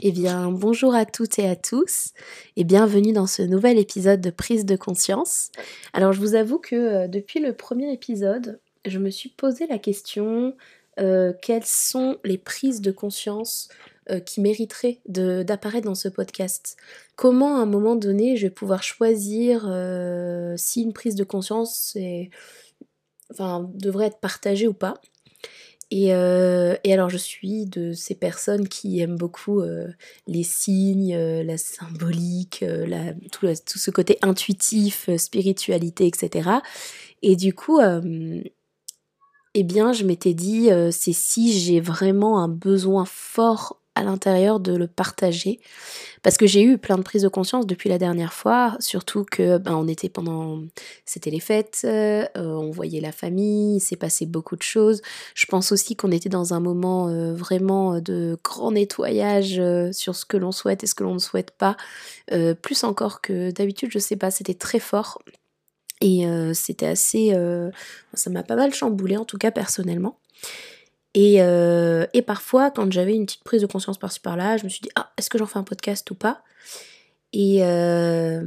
Eh bien, bonjour à toutes et à tous et bienvenue dans ce nouvel épisode de prise de conscience. Alors, je vous avoue que euh, depuis le premier épisode, je me suis posé la question euh, quelles sont les prises de conscience euh, qui mériteraient d'apparaître dans ce podcast? Comment à un moment donné je vais pouvoir choisir si une prise de conscience devrait être partagée ou pas? Euh, et, alors je suis de ces personnes qui aiment beaucoup euh, les signes, euh, la symbolique, tout, tout, ce côté intuitif, spiritualité, etc. Et du coup, eh bien, je m'étais dit, c'est si j'ai vraiment un besoin fort à l'intérieur de le partager. Parce que j'ai eu plein de prises de conscience depuis la dernière fois, surtout que ben, on était pendant. C'était les fêtes, euh, on voyait la famille, il s'est passé beaucoup de choses. Je pense aussi qu'on était dans un moment euh, vraiment de grand nettoyage euh, sur ce que l'on souhaite et ce que l'on ne souhaite pas. plus encore que d'habitude, je sais pas, c'était très fort. Et c'était assez. ça m'a pas mal chamboulé, en tout cas personnellement. Euh, et, parfois, quand j'avais une petite prise de conscience par-ci par-là, je me suis dit, ah, est-ce que j'en fais un podcast ou pas? Et, euh,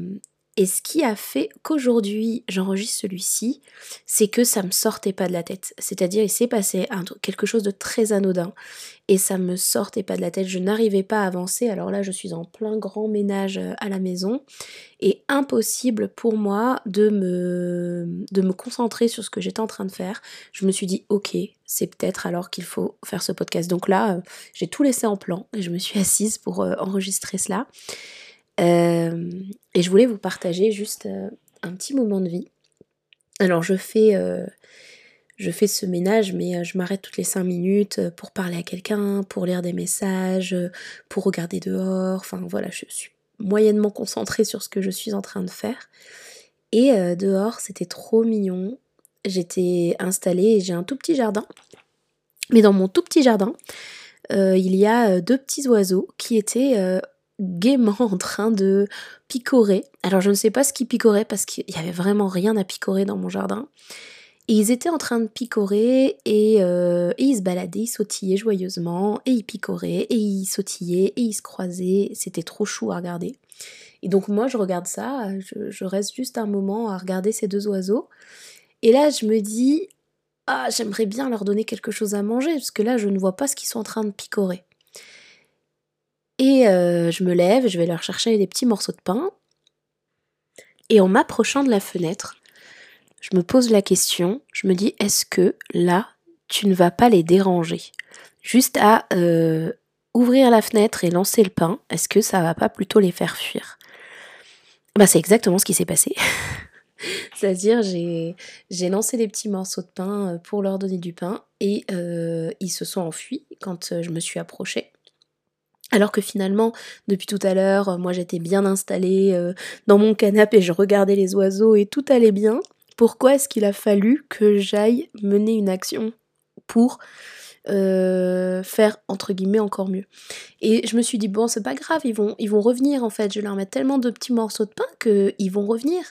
et ce qui a fait qu'aujourd'hui j'enregistre celui-ci, c'est que ça me sortait pas de la tête. C'est-à-dire, il s'est passé quelque chose de très anodin et ça me sortait pas de la tête. Je n'arrivais pas à avancer. Alors là, je suis en plein grand ménage euh, à la maison et impossible pour moi de me, de me concentrer sur ce que j'étais en train de faire. Je me suis dit, ok, c'est peut-être alors qu'il faut faire ce podcast. Donc là, euh, j'ai tout laissé en plan et je me suis assise pour euh, enregistrer cela. Euh, et je voulais vous partager juste euh, un petit moment de vie. Alors je fais, euh, je fais ce ménage, mais je m'arrête toutes les 5 minutes pour parler à quelqu'un, pour lire des messages, pour regarder dehors. Enfin voilà, je suis moyennement concentrée sur ce que je suis en train de faire. Et dehors, c'était trop mignon. J'étais installée et j'ai un tout petit jardin. Mais dans mon tout petit jardin, il y a deux petits oiseaux qui étaient gaiement en train de picorer. Alors je ne sais pas ce qu'ils picoraient parce qu'il n'y avait vraiment rien à picorer dans mon jardin. Et ils étaient en train de picorer euh, et, ils se baladaient, ils sautillaient joyeusement et ils picoraient et ils sautillaient et ils se croisaient. C'était trop chou à regarder. Et donc moi je regarde ça, je, je reste juste un moment à regarder ces deux oiseaux. Et là je me dis, ah j'aimerais bien leur donner quelque chose à manger parce que là je ne vois pas ce qu'ils sont en train de picorer. Et euh, je me lève, je vais leur chercher des petits morceaux de pain. Et en m'approchant de la fenêtre, je me pose la question, je me dis, est-ce que là, tu ne vas pas les déranger? Juste à euh, ouvrir la fenêtre et lancer le pain, est-ce que ça va pas plutôt les faire fuir? Bah, C'est exactement ce qui s'est passé. C'est-à-dire, j'ai, j'ai lancé des petits morceaux de pain euh, pour leur donner du pain et ils se sont enfuis quand je me suis approchée. Alors que finalement, depuis tout à l'heure, moi j'étais bien installée euh, dans mon canapé et je regardais les oiseaux et tout allait bien. Pourquoi est-ce qu'il a fallu que j'aille mener une action pour euh, faire entre guillemets encore mieux? Et je me suis dit bon c'est pas grave, ils vont, ils revenir en fait. Je leur mets tellement de petits morceaux de pain qu'ils vont revenir.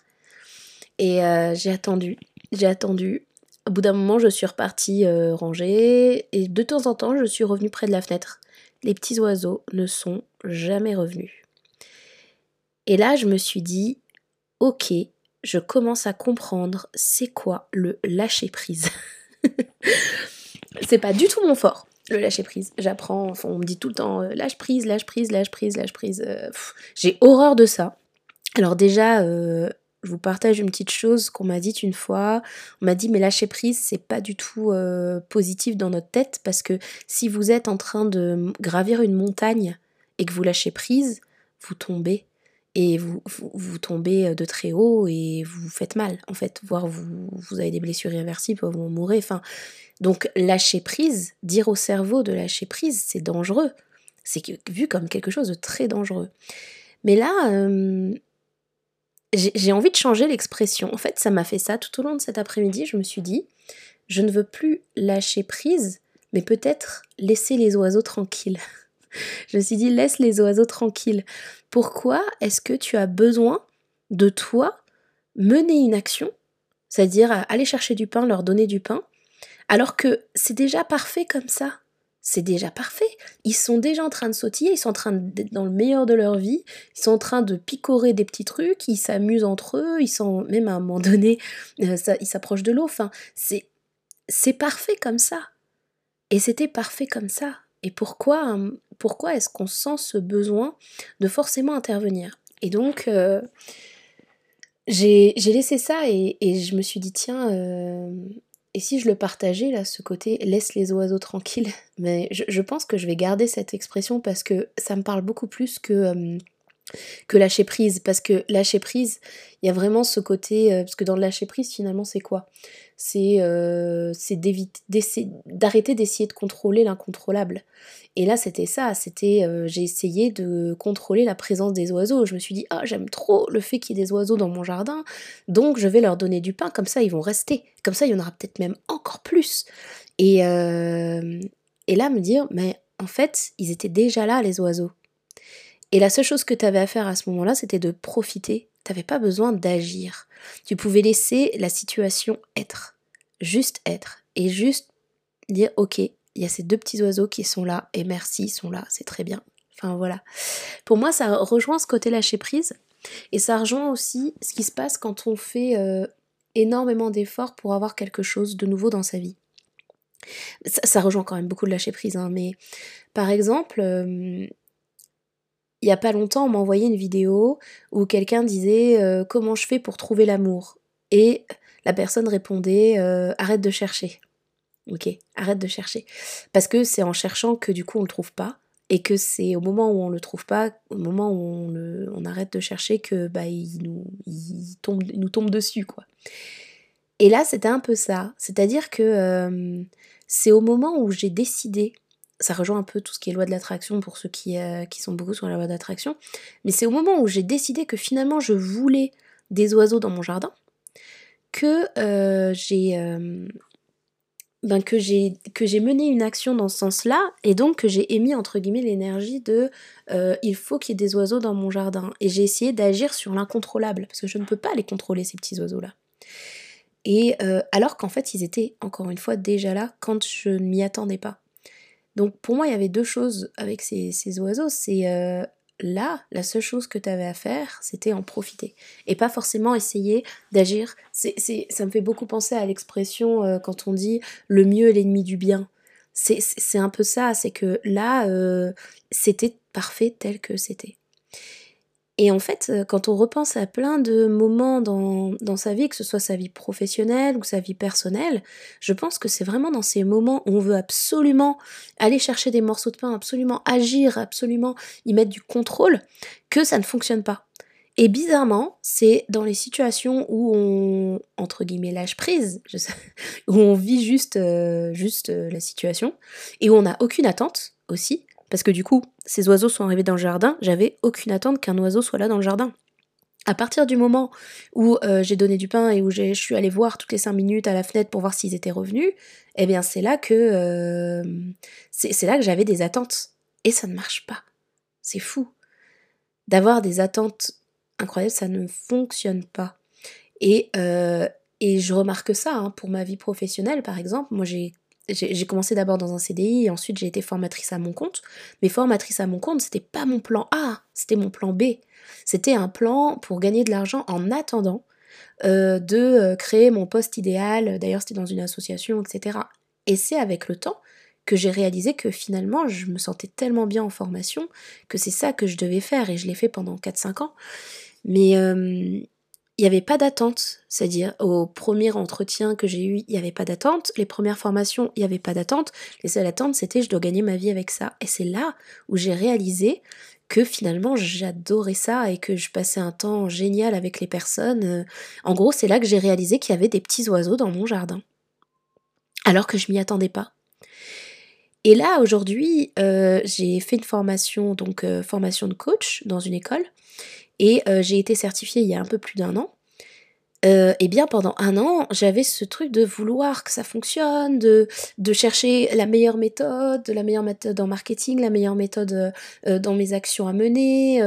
Et euh, j'ai attendu, j'ai attendu. Au bout d'un moment, je suis repartie ranger et de temps en temps, je suis revenue près de la fenêtre les petits oiseaux ne sont jamais revenus. Et là, je me suis dit, ok, je commence à comprendre c'est quoi le lâcher prise. c'est pas du tout mon fort, le lâcher prise. J'apprends, on me dit tout le temps euh, lâche prise, lâche prise, lâche prise, lâche prise. Euh, j'ai horreur de ça. Alors déjà, euh, je vous partage une petite chose qu'on m'a dite une fois. On m'a dit mais lâcher prise c'est pas du tout euh, positif dans notre tête parce que si vous êtes en train de gravir une montagne et que vous lâchez prise, vous tombez et vous, vous, tombez de très haut et vous vous faites mal en fait, voire vous, vous avez des blessures irréversibles, vous mourrez. Enfin, donc lâcher prise, dire au cerveau de lâcher prise, c'est dangereux. C'est vu comme quelque chose de très dangereux. Mais là, euh, j'ai envie de changer l'expression. En fait, ça m'a fait ça tout au long de cet après-midi. Je me suis dit, je ne veux plus lâcher prise, mais peut-être laisser les oiseaux tranquilles. je me suis dit, laisse les oiseaux tranquilles. Pourquoi est-ce que tu as besoin de toi mener une action, c'est-à-dire aller chercher du pain, leur donner du pain, alors que c'est déjà parfait comme ça? C'est déjà parfait. Ils sont déjà en train de sautiller, ils sont en train d'être dans le meilleur de leur vie, ils sont en train de picorer des petits trucs, ils s'amusent entre eux, ils sont même à un moment donné, euh, ils s'approchent de l'eau. Enfin, c'est c'est parfait comme ça. Et c'était parfait comme ça. Et pourquoi, hum, pourquoi est-ce qu'on sent ce besoin de forcément intervenir? Et donc, euh, j'ai laissé ça et, je me suis dit, tiens, euh, et si je le partageais, là, ce côté laisse les oiseaux tranquilles Mais je, pense que je vais garder cette expression parce que ça me parle beaucoup plus que, euh, que lâcher prise. Parce que lâcher prise, il y a vraiment ce côté. Euh, parce que dans le lâcher prise, finalement, c'est quoi? C'est euh, d'arrêter d'essayer de contrôler l'incontrôlable. Et là, c'était ça, c'était euh, j'ai essayé de contrôler la présence des oiseaux. Je me suis dit, ah, j'aime trop le fait qu'il y ait des oiseaux dans mon jardin, donc je vais leur donner du pain, comme ça ils vont rester. Comme ça, il y en aura peut-être même encore plus. Et, euh, et là, me dire, mais en fait, ils étaient déjà là, les oiseaux. Et la seule chose que tu avais à faire à ce moment-là, c'était de profiter. Tu n'avais pas besoin d'agir. Tu pouvais laisser la situation être. Juste être. Et juste dire, ok, il y a ces deux petits oiseaux qui sont là, et merci, ils sont là, c'est très bien. Enfin voilà. Pour moi, ça rejoint ce côté lâcher prise, et ça rejoint aussi ce qui se passe quand on fait euh, énormément d'efforts pour avoir quelque chose de nouveau dans sa vie. Ça, rejoint quand même beaucoup de lâcher prise, hein, mais par exemple, euh, il n'y a pas longtemps, on m'a envoyé une vidéo où quelqu'un disait euh, comment je fais pour trouver l'amour? Et la personne répondait arrête de chercher. Ok, arrête de chercher. Parce que c'est en cherchant que du coup on le trouve pas. Et que c'est au moment où on le trouve pas, au moment où on, arrête de chercher, que bah, il, nous, il tombe, nous tombe dessus. quoi. Et là, c'était un peu ça. C'est-à-dire que euh, c'est au moment où j'ai décidé, ça rejoint un peu tout ce qui est loi de l'attraction pour ceux qui, euh, qui sont beaucoup sur la loi d'attraction, mais c'est au moment où j'ai décidé que finalement je voulais des oiseaux dans mon jardin que euh, j'ai ben, que j'ai que j'ai mené une action dans ce sens-là et donc que j'ai émis entre guillemets l'énergie de euh, il faut qu'il y ait des oiseaux dans mon jardin. Et j'ai essayé d'agir sur l'incontrôlable parce que je ne peux pas les contrôler ces petits oiseaux là et euh, alors qu'en fait ils étaient encore une fois déjà là quand je ne m'y attendais pas donc pour moi il y avait deux choses avec ces, oiseaux c'est euh, là, la seule chose que tu avais à faire, c'était en profiter. Et pas forcément essayer d'agir. C'est, ça me fait beaucoup penser à l'expression euh, quand on dit le mieux est l'ennemi du bien. C'est, un peu ça, c'est que là, euh, c'était parfait tel que c'était. Et en fait, euh, quand on repense à plein de moments dans, dans, sa vie, que ce soit sa vie professionnelle ou sa vie personnelle, je pense que c'est vraiment dans ces moments où on veut absolument aller chercher des morceaux de pain, absolument agir, absolument y mettre du contrôle, que ça ne fonctionne pas. Et bizarrement, c'est dans les situations où on, entre guillemets, lâche prise, je sais, où on vit juste, euh, juste euh, la situation, et où on n'a aucune attente aussi, parce que du coup, ces oiseaux sont arrivés dans le jardin, j'avais aucune attente qu'un oiseau soit là dans le jardin. À partir du moment où euh, j'ai donné du pain et où je suis allée voir toutes les cinq minutes à la fenêtre pour voir s'ils étaient revenus, eh bien c'est là que euh, c'est là que j'avais des attentes et ça ne marche pas. C'est fou. D'avoir des attentes incroyables, ça ne fonctionne pas. Et, euh, et je remarque ça hein, pour ma vie professionnelle, par exemple. J'ai commencé d'abord dans un CDI et ensuite j'ai été formatrice à mon compte. Mais formatrice à mon compte, c'était pas mon plan A, c'était mon plan B. C'était un plan pour gagner de l'argent en attendant euh, de euh, créer mon poste idéal. D'ailleurs, c'était dans une association, etc. Et c'est avec le temps que j'ai réalisé que finalement, je me sentais tellement bien en formation que c'est ça que je devais faire et je l'ai fait pendant 4-5 ans. Mais euh, il n'y avait pas d'attente. C'est-à-dire, au premier entretien que j'ai eu, il n'y avait pas d'attente. Les premières formations, il n'y avait pas d'attente. Les seules attentes, c'était je dois gagner ma vie avec ça. Et c'est là où j'ai réalisé que finalement j'adorais ça et que je passais un temps génial avec les personnes. En gros, c'est là que j'ai réalisé qu'il y avait des petits oiseaux dans mon jardin. Alors que je m'y attendais pas. Et là, aujourd'hui, euh, j'ai fait une formation, donc euh, formation de coach dans une école. Et euh, j'ai été certifiée il y a un peu plus d'un an. Euh, et bien pendant un an, j'avais ce truc de vouloir que ça fonctionne, de, de chercher la meilleure méthode, la meilleure méthode en marketing, la meilleure méthode euh, dans mes actions à mener,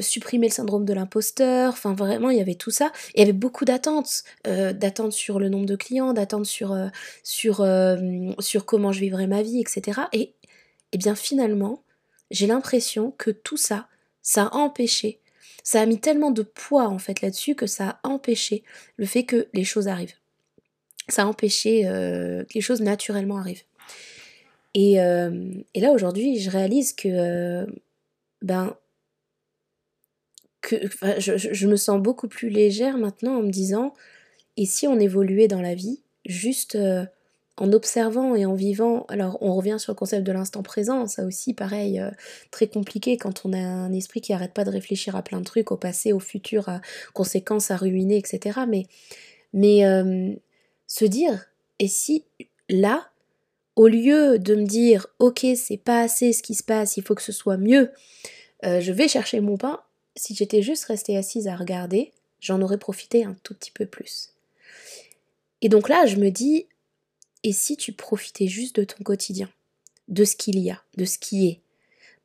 supprimer le syndrome de l'imposteur, enfin vraiment il y avait tout ça. il y avait beaucoup d'attentes, d'attentes sur le nombre de clients, d'attentes sur, sur, sur comment je vivrais ma vie, etc. Et eh bien finalement, j'ai l'impression que tout ça, ça a empêché, ça a mis tellement de poids en fait là-dessus que ça a empêché le fait que les choses arrivent. Ça a empêché euh, que les choses naturellement arrivent. Et, euh, là aujourd'hui, je réalise que euh, ben que je, me sens beaucoup plus légère maintenant en me disant et si on évoluait dans la vie juste en observant et en vivant, alors on revient sur le concept de l'instant présent, ça aussi pareil, euh, très compliqué quand on a un esprit qui arrête pas de réfléchir à plein de trucs, au passé, au futur, à conséquences, à ruiner, etc. Mais, mais euh, se dire, et si là, au lieu de me dire, ok, c'est pas assez ce qui se passe, il faut que ce soit mieux, euh, je vais chercher mon pain, si j'étais juste restée assise à regarder, j'en aurais profité un tout petit peu plus. Et donc là, je me dis, et si tu profitais juste de ton quotidien, de ce qu'il y a, de ce qui est,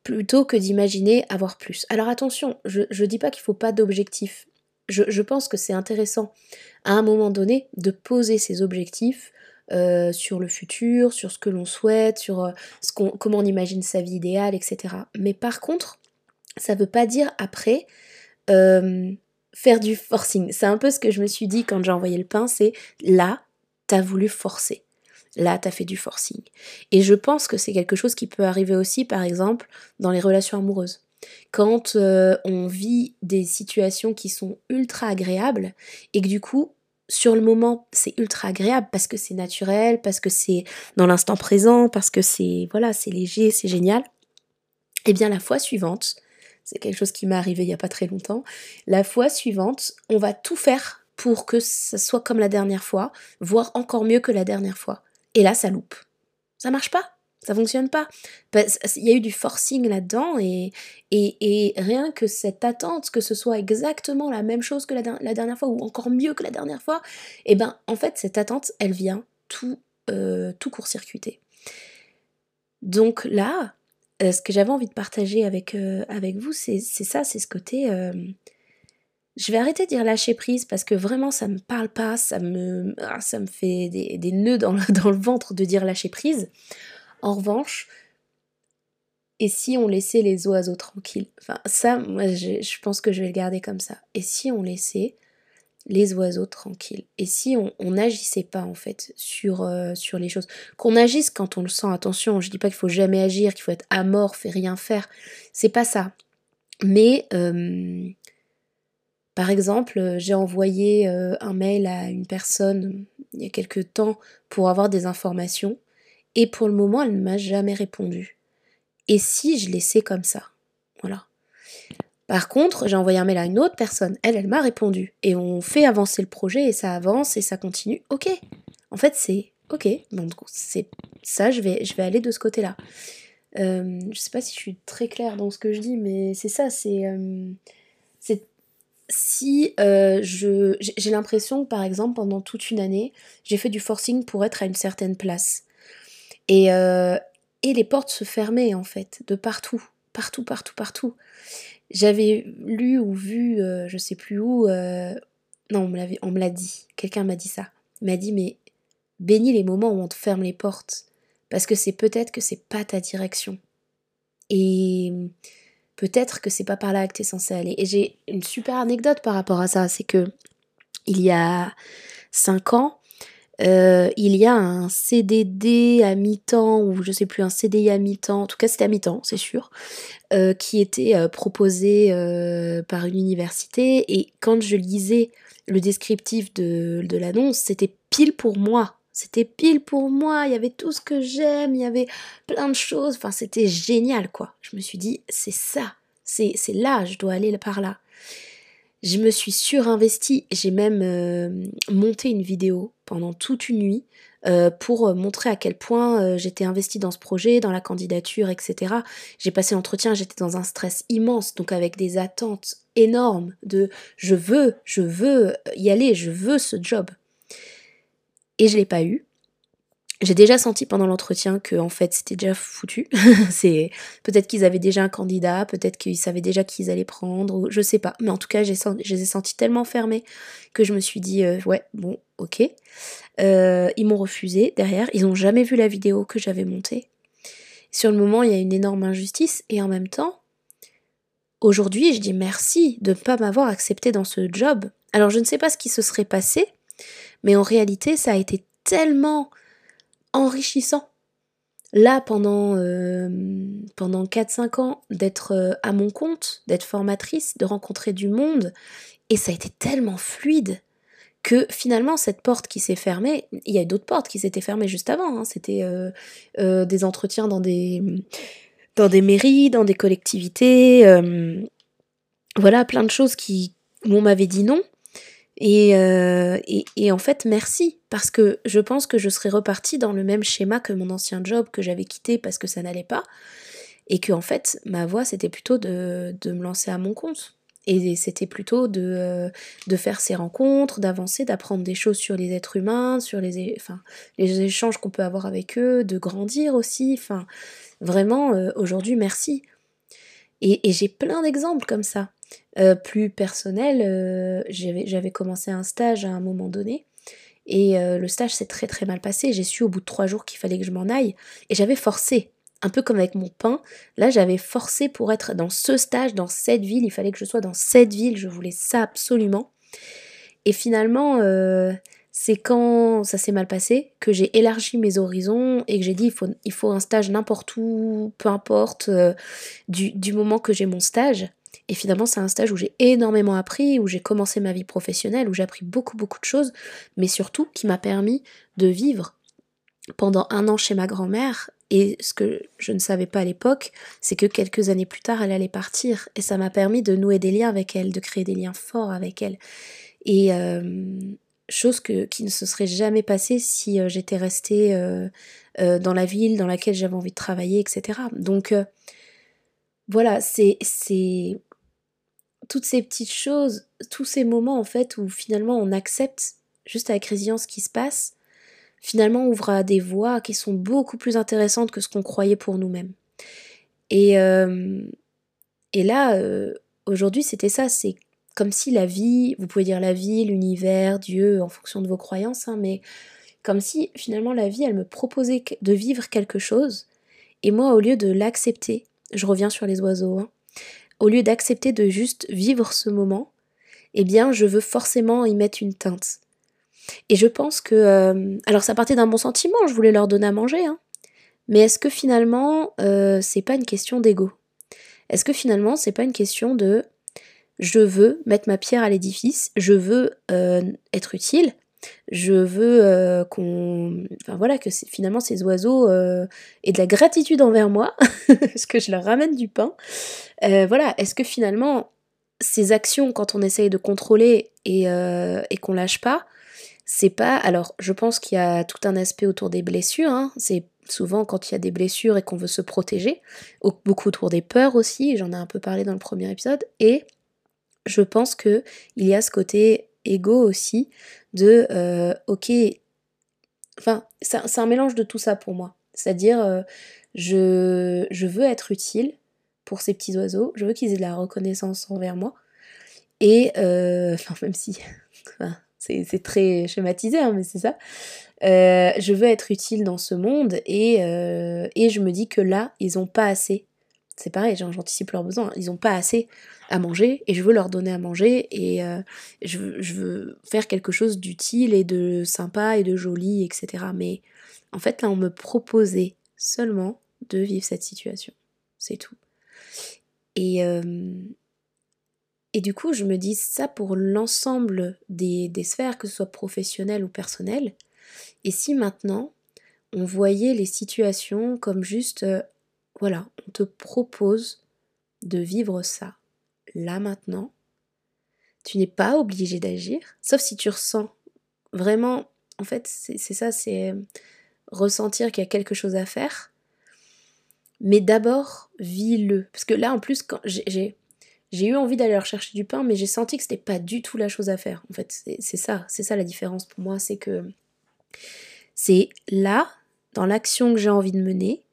plutôt que d'imaginer avoir plus? Alors attention, je ne dis pas qu'il ne faut pas d'objectifs. Je, pense que c'est intéressant à un moment donné de poser ses objectifs euh, sur le futur, sur ce que l'on souhaite, sur euh, comment on imagine sa vie idéale, etc. Mais par contre, ça ne veut pas dire après euh, faire du forcing. C'est un peu ce que je me suis dit quand j'ai envoyé le pain, c'est là, tu as voulu forcer. Là, tu as fait du forcing. Et je pense que c'est quelque chose qui peut arriver aussi, par exemple, dans les relations amoureuses. Quand euh, on vit des situations qui sont ultra agréables et que du coup, sur le moment, c'est ultra agréable parce que c'est naturel, parce que c'est dans l'instant présent, parce que c'est voilà, c'est léger, c'est génial. Et eh bien la fois suivante, c'est quelque chose qui m'est arrivé il n'y a pas très longtemps, la fois suivante, on va tout faire pour que ça soit comme la dernière fois, voire encore mieux que la dernière fois. Et là, ça loupe. Ça marche pas. Ça fonctionne pas. Il y a eu du forcing là-dedans et, rien que cette attente que ce soit exactement la même chose que la, dernière fois ou encore mieux que la dernière fois, et eh ben en fait cette attente elle vient tout, euh, court-circuiter. Donc là, euh, ce que j'avais envie de partager avec, euh, avec vous, c'est ça, c'est ce côté je vais arrêter de dire lâcher prise parce que vraiment ça me parle pas, ça me, ah, ça me fait des, nœuds dans le, dans le, ventre de dire lâcher prise. En revanche, et si on laissait les oiseaux tranquilles? Enfin, ça, moi, je, pense que je vais le garder comme ça. Et si on laissait les oiseaux tranquilles? Et si on n'agissait pas, en fait, sur, euh, sur les choses? Qu'on agisse quand on le sent, attention, je dis pas qu'il faut jamais agir, qu'il faut être amorphe et rien faire. C'est pas ça. Mais... Euh, par exemple, euh, j'ai envoyé euh, un mail à une personne euh, il y a quelques temps pour avoir des informations et pour le moment, elle ne m'a jamais répondu. Et si je laissais comme ça Voilà. Par contre, j'ai envoyé un mail à une autre personne, elle, elle m'a répondu. Et on fait avancer le projet et ça avance et ça continue. Ok. En fait, c'est ok. Donc, c'est ça, je vais, aller de ce côté-là. Euh, je sais pas si je suis très claire dans ce que je dis, mais c'est ça, c'est si euh, je j'ai l'impression que par exemple pendant toute une année j'ai fait du forcing pour être à une certaine place. Et, euh, et les portes se fermaient en fait de partout partout partout partout. J'avais lu ou vu euh, je sais plus où non on me l'avait on me l'a dit. Quelqu'un m'a dit ça. Il m'a dit mais bénis les moments où on te ferme les portes parce que c'est peut-être que c'est pas ta direction. Et peut-être que c'est pas par là que tu es censé aller. Et j'ai une super anecdote par rapport à ça, c'est que il y a 5 ans, euh, il y a un CDD à mi-temps, ou je sais plus, un CDI à mi-temps, en tout cas c'était à mi-temps, c'est sûr, euh, qui était euh, proposé par une université. Et quand je lisais le descriptif de, de l'annonce, c'était pile pour moi. C'était pile pour moi, il y avait tout ce que j'aime, il y avait plein de choses, c'était génial quoi. Je me suis dit, c'est ça, c'est là, je dois aller par là. Je me suis surinvestie, j'ai même euh, monté une vidéo pendant toute une nuit euh, pour montrer à quel point euh, j'étais investie dans ce projet, dans la candidature, etc. J'ai passé l'entretien, j'étais dans un stress immense, donc avec des attentes énormes de je veux, je veux y aller, je veux ce job et je l'ai pas eu. J'ai déjà senti pendant l'entretien que en fait c'était déjà foutu. c'est peut-être qu'ils avaient déjà un candidat, peut-être qu'ils savaient déjà qui ils allaient prendre, ou je sais pas. Mais en tout cas, je les ai sentis tellement fermés que je me suis dit euh, ouais bon ok. Euh, ils m'ont refusé derrière. Ils n'ont jamais vu la vidéo que j'avais montée. Sur le moment, il y a une énorme injustice et en même temps, aujourd'hui, je dis merci de ne pas m'avoir accepté dans ce job. Alors, je ne sais pas ce qui se serait passé, mais en réalité, ça a été tellement enrichissant. Là, pendant, euh, pendant 4-5 ans, d'être euh, à mon compte, d'être formatrice, de rencontrer du monde, et ça a été tellement fluide que finalement cette porte qui s'est fermée, il y a d'autres portes qui s'étaient fermées juste avant, hein. c'était euh, des entretiens dans des, dans des mairies, dans des collectivités, voilà, plein de choses qui, où on m'avait dit non, euh, et, et, en fait, merci, parce que je pense que je serais repartie dans le même schéma que mon ancien job que j'avais quitté parce que ça n'allait pas, et que en fait, ma voie, c'était plutôt de, de, me lancer à mon compte. Et c'était plutôt de, euh, de faire ces rencontres, d'avancer, d'apprendre des choses sur les êtres humains, sur les, enfin, les échanges qu'on peut avoir avec eux, de grandir aussi. Enfin, vraiment, euh, aujourd'hui, merci. Et, et j'ai plein d'exemples comme ça. Euh, plus personnel, euh, j'avais commencé un stage à un moment donné. Et euh, le stage s'est très très mal passé. J'ai su au bout de trois jours qu'il fallait que je m'en aille. Et j'avais forcé, un peu comme avec mon pain. Là, j'avais forcé pour être dans ce stage, dans cette ville. Il fallait que je sois dans cette ville. Je voulais ça absolument. Et finalement, c'est quand ça s'est mal passé que j'ai élargi mes horizons et que j'ai dit il faut, il faut un stage n'importe où, peu importe, du, du moment que j'ai mon stage. Et finalement, c'est un stage où j'ai énormément appris, où j'ai commencé ma vie professionnelle, où j'ai appris beaucoup, beaucoup de choses, mais surtout qui m'a permis de vivre pendant un an chez ma grand-mère. Et ce que je ne savais pas à l'époque, c'est que quelques années plus tard, elle allait partir. Et ça m'a permis de nouer des liens avec elle, de créer des liens forts avec elle. Et euh, chose que, qui ne se serait jamais passée si euh, j'étais restée euh, dans la ville dans laquelle j'avais envie de travailler, etc. Donc voilà, c'est toutes ces petites choses, tous ces moments en fait où finalement on accepte juste avec résilience ce qui se passe, finalement ouvre à des voies qui sont beaucoup plus intéressantes que ce qu'on croyait pour nous-mêmes. Et, euh, là, euh, aujourd'hui, c'était ça, c'est comme si la vie, vous pouvez dire la vie, l'univers, Dieu, en fonction de vos croyances, hein, mais comme si finalement la vie, elle me proposait de vivre quelque chose, et moi, au lieu de l'accepter, je reviens sur les oiseaux, hein, au lieu d'accepter de juste vivre ce moment, eh bien, je veux forcément y mettre une teinte. Et je pense que... Euh, alors ça partait d'un bon sentiment, je voulais leur donner à manger, hein. mais est-ce que finalement, euh, c'est pas une question d'ego? Est-ce que finalement, c'est pas une question de je veux mettre ma pierre à l'édifice, je veux euh, être utile, je veux euh, qu'on. Enfin voilà, que finalement ces oiseaux euh, aient de la gratitude envers moi, parce que je leur ramène du pain. Euh, voilà, est-ce que finalement ces actions, quand on essaye de contrôler et, et qu'on lâche pas, c'est pas. Alors, je pense qu'il y a tout un aspect autour des blessures, hein. c'est souvent quand il y a des blessures et qu'on veut se protéger, beaucoup autour des peurs aussi, j'en ai un peu parlé dans le premier épisode, et je pense que il y a ce côté égo aussi de euh, ok, enfin c'est un mélange de tout ça pour moi. C'est-à-dire euh, je, je veux être utile pour ces petits oiseaux, je veux qu'ils aient de la reconnaissance envers moi. Et euh, enfin même si c'est très schématisé, hein, mais c'est ça. je veux être utile dans ce monde et, et je me dis que là, ils ont pas assez c'est pareil, j'anticipe leurs besoins. Ils n'ont pas assez à manger et je veux leur donner à manger et euh, je, veux, faire quelque chose d'utile et de sympa et de joli, etc. Mais en fait, là, on me proposait seulement de vivre cette situation. C'est tout. Et, euh, du coup, je me dis ça pour l'ensemble des, des sphères, que ce soit professionnelles ou personnelles. Et si maintenant, on voyait les situations comme juste euh, voilà, on te propose de vivre ça là maintenant. Tu n'es pas obligé d'agir, sauf si tu ressens vraiment, en fait, c'est ça, c'est euh, ressentir qu'il y a quelque chose à faire. Mais d'abord, vis-le. Parce que là, en plus, j'ai eu envie d'aller chercher du pain, mais j'ai senti que c'était pas du tout la chose à faire. En fait, c'est ça, c'est ça la différence pour moi, c'est que c'est là, dans l'action que j'ai envie de mener,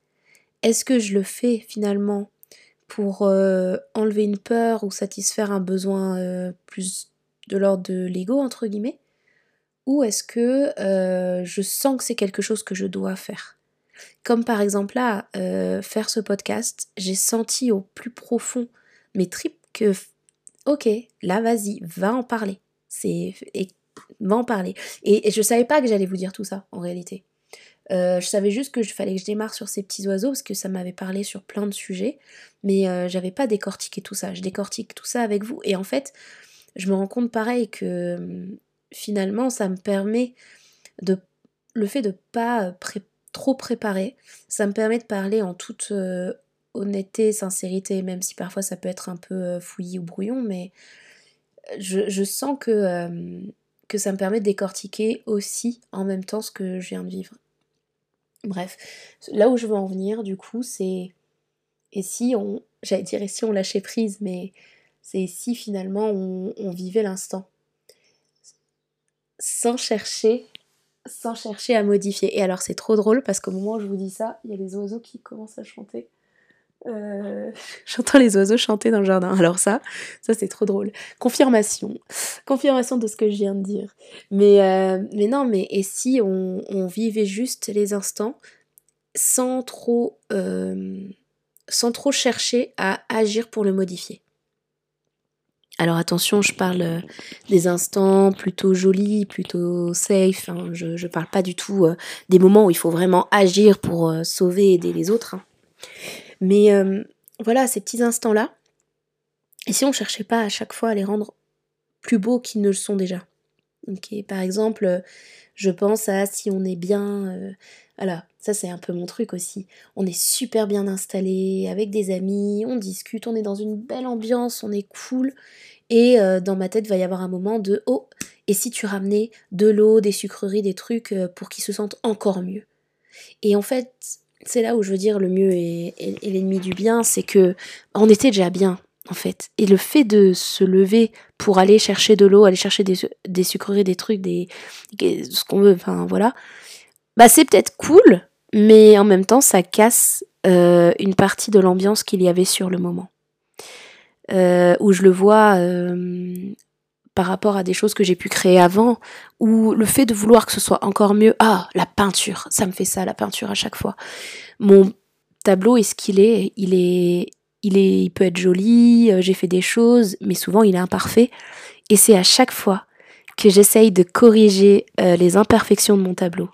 est-ce que je le fais finalement pour euh, enlever une peur ou satisfaire un besoin euh, plus de l'ordre de l'ego, entre guillemets? Ou est-ce que euh, je sens que c'est quelque chose que je dois faire? Comme par exemple là, faire ce podcast, j'ai senti au plus profond mes tripes que, ok, là vas-y, va en parler. Va en parler. Et, et je savais pas que j'allais vous dire tout ça en réalité. Euh, je savais juste que je fallait que je démarre sur ces petits oiseaux parce que ça m'avait parlé sur plein de sujets, mais euh, j'avais pas décortiqué tout ça. Je décortique tout ça avec vous et en fait, je me rends compte pareil que hum, finalement, ça me permet de le fait de pas trop préparer, ça me permet de parler en toute euh, honnêteté, sincérité, même si parfois ça peut être un peu fouillis ou brouillon, mais je, sens que, que ça me permet de décortiquer aussi en même temps ce que je viens de vivre. Bref, là où je veux en venir, du coup, c'est. Et si on. J'allais dire, et si on lâchait prise, mais c'est si finalement on, vivait l'instant. Sans chercher. Sans chercher à modifier. Et alors, c'est trop drôle parce qu'au moment où je vous dis ça, il y a les oiseaux qui commencent à chanter. Euh, j'entends les oiseaux chanter dans le jardin. Alors ça, ça c'est trop drôle. Confirmation. Confirmation de ce que je viens de dire. Mais, euh, mais non, mais et si on, vivait juste les instants sans trop, euh, sans trop chercher à agir pour le modifier? Alors attention, je parle des instants plutôt jolis, plutôt safe. Hein. Je ne parle pas du tout des moments où il faut vraiment agir pour sauver et aider les autres. Hein. Mais euh, voilà, ces petits instants-là, et si on ne cherchait pas à chaque fois à les rendre plus beaux qu'ils ne le sont déjà? Ok, par exemple, je pense à si on est bien. Euh, voilà, ça c'est un peu mon truc aussi. On est super bien installé avec des amis, on discute, on est dans une belle ambiance, on est cool. Et euh, dans ma tête, va y avoir un moment de oh, et si tu ramenais de l'eau, des sucreries, des trucs pour qu'ils se sentent encore mieux? Et en fait, c'est là où je veux dire le mieux est, l'ennemi du bien, c'est que on était déjà bien en fait. Et le fait de se lever pour aller chercher de l'eau, aller chercher des, sucreries, des trucs, des, ce qu'on veut, enfin voilà, bah c'est peut-être cool, mais en même temps ça casse euh, une partie de l'ambiance qu'il y avait sur le moment. Euh, où je le vois euh, par rapport à des choses que j'ai pu créer avant, ou le fait de vouloir que ce soit encore mieux. Ah, la peinture, ça me fait ça, la peinture à chaque fois. Mon tableau est ce qu'il est, il est, il est, il peut être joli, euh, j'ai fait des choses, mais souvent il est imparfait. Et c'est à chaque fois que j'essaye de corriger euh, les imperfections de mon tableau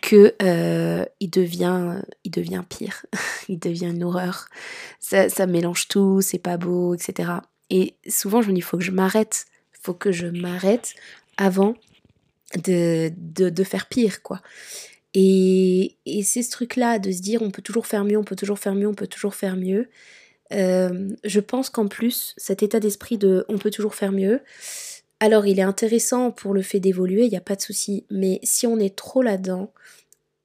que euh, il devient il devient pire il devient une horreur ça, ça mélange tout c'est pas beau etc et souvent je me dis il faut que je m'arrête faut que je m'arrête avant de, de, faire pire, quoi. Et, et c'est ce truc-là, de se dire on peut toujours faire mieux, on peut toujours faire mieux, on peut toujours faire mieux. Euh, je pense qu'en plus, cet état d'esprit de on peut toujours faire mieux, alors il est intéressant pour le fait d'évoluer, il n'y a pas de souci, mais si on est trop là-dedans,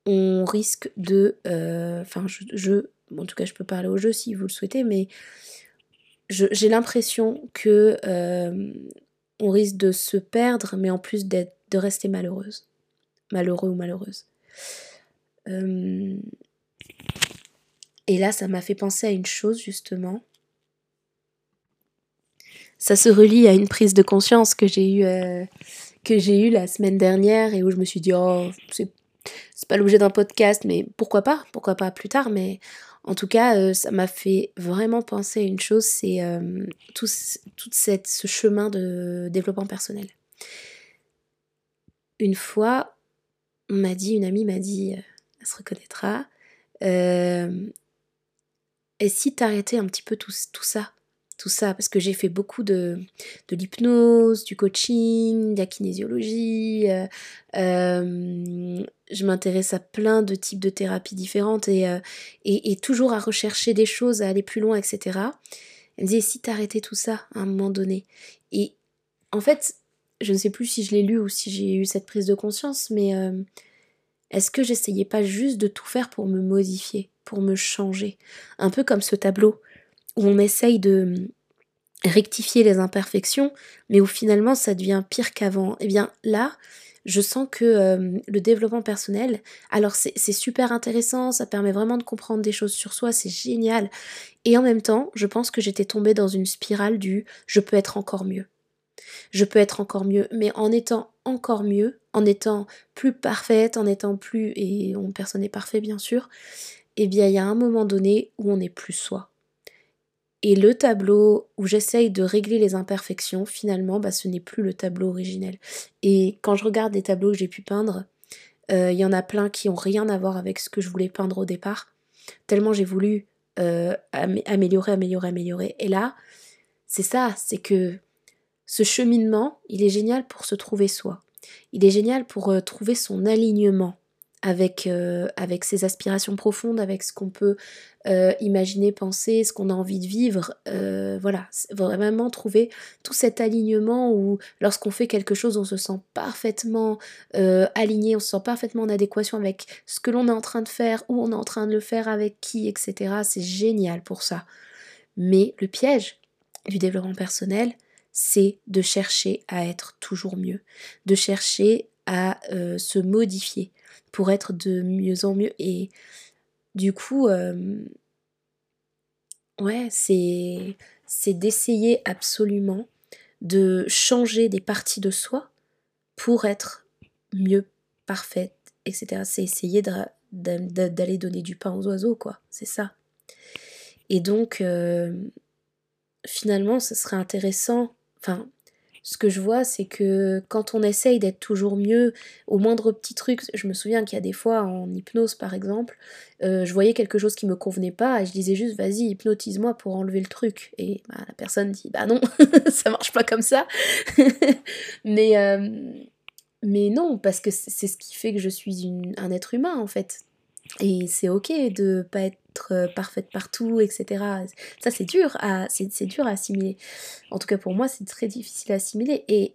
on risque de... Euh, enfin, je, en tout cas je peux parler au jeu si vous le souhaitez, mais j'ai l'impression que euh, on risque de se perdre, mais en plus de rester malheureuse. Malheureux ou malheureuse. Euh, et là, ça m'a fait penser à une chose, justement. Ça se relie à une prise de conscience que j'ai eue, euh, eue la semaine dernière et où je me suis dit, oh, c'est pas l'objet d'un podcast, mais pourquoi pas Pourquoi pas plus tard Mais en tout cas, euh, ça m'a fait vraiment penser à une chose, c'est euh, tout, cette, ce chemin de développement personnel. Une fois, on m'a dit, une amie m'a dit, euh, elle se reconnaîtra, et si t'arrêtais un petit peu tout, tout ça? Tout ça, parce que j'ai fait beaucoup de, de l'hypnose, du coaching, de la kinésiologie, euh, euh, je m'intéresse à plein de types de thérapies différentes euh, et, et, toujours à rechercher des choses, à aller plus loin, etc. Elle me disait, si t'arrêtais tout ça à un moment donné. Et en fait, je ne sais plus si je l'ai lu ou si j'ai eu cette prise de conscience, mais est-ce que j'essayais pas juste de tout faire pour me modifier, pour me changer? Un peu comme ce tableau où on essaye de rectifier les imperfections, mais où finalement ça devient pire qu'avant. Et eh bien là, je sens que euh, le développement personnel, alors c'est super intéressant, ça permet vraiment de comprendre des choses sur soi, c'est génial. Et en même temps, je pense que j'étais tombée dans une spirale du je peux être encore mieux. Je peux être encore mieux, mais en étant encore mieux, en étant plus parfaite, en étant plus, et on, personne n'est parfait bien sûr, eh bien il y a un moment donné où on n'est plus soi. Et le tableau où j'essaye de régler les imperfections, finalement, bah, ce n'est plus le tableau originel. Et quand je regarde les tableaux que j'ai pu peindre, euh, il y en a plein qui ont rien à voir avec ce que je voulais peindre au départ. Tellement j'ai voulu euh, améliorer, améliorer, améliorer. Et là, c'est ça, c'est que ce cheminement, il est génial pour se trouver soi. Il est génial pour euh, trouver son alignement avec, euh, avec ses aspirations profondes, avec ce qu'on peut euh, imaginer, penser, ce qu'on a envie de vivre. voilà, vraiment trouver tout cet alignement où lorsqu'on fait quelque chose, on se sent parfaitement aligné, on se sent parfaitement en adéquation avec ce que l'on est en train de faire, où on est en train de le faire, avec qui, etc. C'est génial pour ça. Mais le piège du développement personnel, c'est de chercher à être toujours mieux, de chercher à euh, se modifier pour être de mieux en mieux. Et du coup, euh, ouais, c'est, c'est d'essayer absolument de changer des parties de soi pour être mieux, parfaite, etc. C'est essayer d'aller donner du pain aux oiseaux, quoi. C'est ça. Et donc, euh, finalement, ce serait intéressant Enfin, ce que je vois, c'est que quand on essaye d'être toujours mieux, au moindre petit truc, je me souviens qu'il y a des fois en hypnose par exemple, euh, je voyais quelque chose qui me convenait pas et je disais juste vas-y hypnotise-moi pour enlever le truc. Et bah, la personne dit bah non ça marche pas comme ça. Mais euh, mais non parce que c'est ce qui fait que je suis un être humain en fait et c'est ok de pas être euh, parfaite partout, etc. Ça, c'est dur à, assimiler. En tout cas, pour moi, c'est très difficile à assimiler. Et,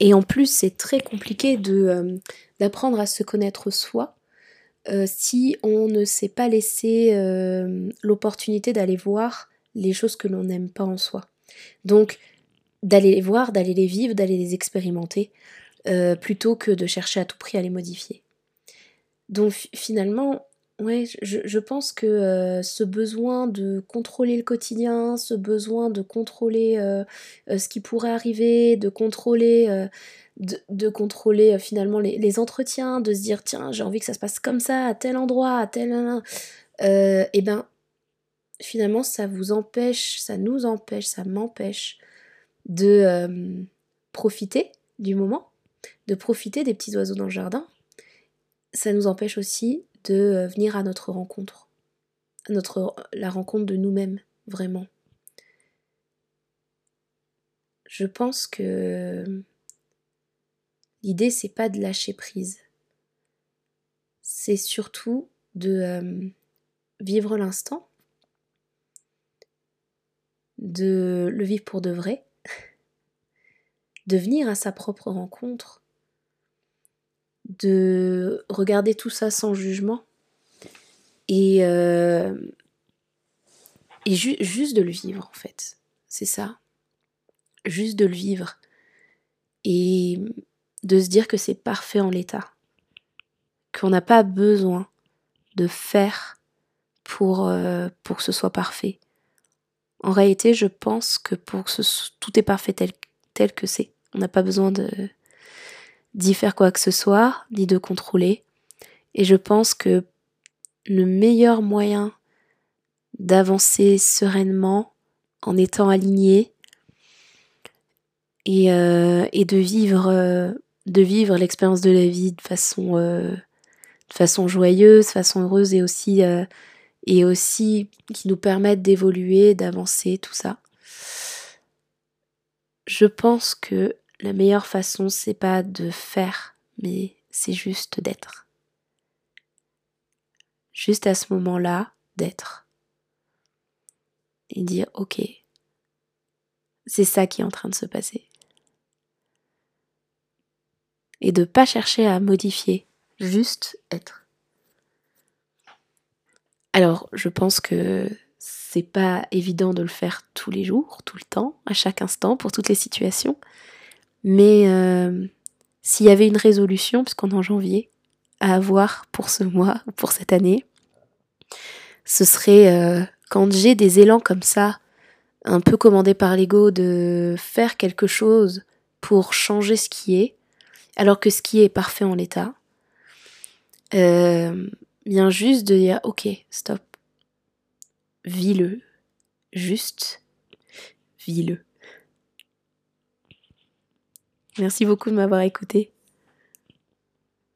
et en plus, c'est très compliqué de, euh, d'apprendre à se connaître soi euh, si on ne s'est pas laissé l'opportunité d'aller voir les choses que l'on n'aime pas en soi. Donc, d'aller les voir, d'aller les vivre, d'aller les expérimenter, plutôt que de chercher à tout prix à les modifier. Donc finalement, Ouais, je, pense que euh, ce besoin de contrôler le quotidien, ce besoin de contrôler euh, euh, ce qui pourrait arriver, de contrôler, de, contrôler finalement les, entretiens, de se dire tiens j'ai envie que ça se passe comme ça, à tel endroit, à tel... et eh ben finalement ça vous empêche, ça nous empêche, ça m'empêche de profiter du moment, de profiter des petits oiseaux dans le jardin. Ça nous empêche aussi de euh, venir à notre rencontre, à notre, la rencontre de nous-mêmes, vraiment. Je pense que l'idée, c'est pas de lâcher prise. C'est surtout de euh, vivre l'instant, de le vivre pour de vrai, de venir à sa propre rencontre de regarder tout ça sans jugement et, euh, et juste de le vivre en fait. C'est ça. Juste de le vivre et de se dire que c'est parfait en l'état. Qu'on n'a pas besoin de faire pour, euh, pour que ce soit parfait. En réalité, je pense que pour que tout est parfait tel, tel que c'est. On n'a pas besoin de, d'y faire quoi que ce soit, ni de contrôler. Et je pense que le meilleur moyen d'avancer sereinement en étant aligné et, euh, et de vivre euh, de vivre l'expérience de la vie de façon euh, joyeuse, de façon heureuse et aussi et aussi qui nous permettent d'évoluer, d'avancer, tout ça. Je pense que la meilleure façon, c'est pas de faire, mais c'est juste d'être. Juste à ce moment-là, d'être. Et dire, ok, c'est ça qui est en train de se passer. Et de pas chercher à modifier, juste être. Alors, je pense que c'est pas évident de le faire tous les jours, tout le temps, à chaque instant, pour toutes les situations. Mais euh, s'il y avait une résolution, puisqu'on est en janvier, à avoir pour ce mois ou pour cette année, ce serait euh, quand j'ai des élans comme ça un peu commandé par l'ego de faire quelque chose pour changer ce qui est, alors que ce qui est parfait en l'état. Euh, bien juste de dire ok, stop, vis-le, juste, vis-le. Merci beaucoup de m'avoir écouté.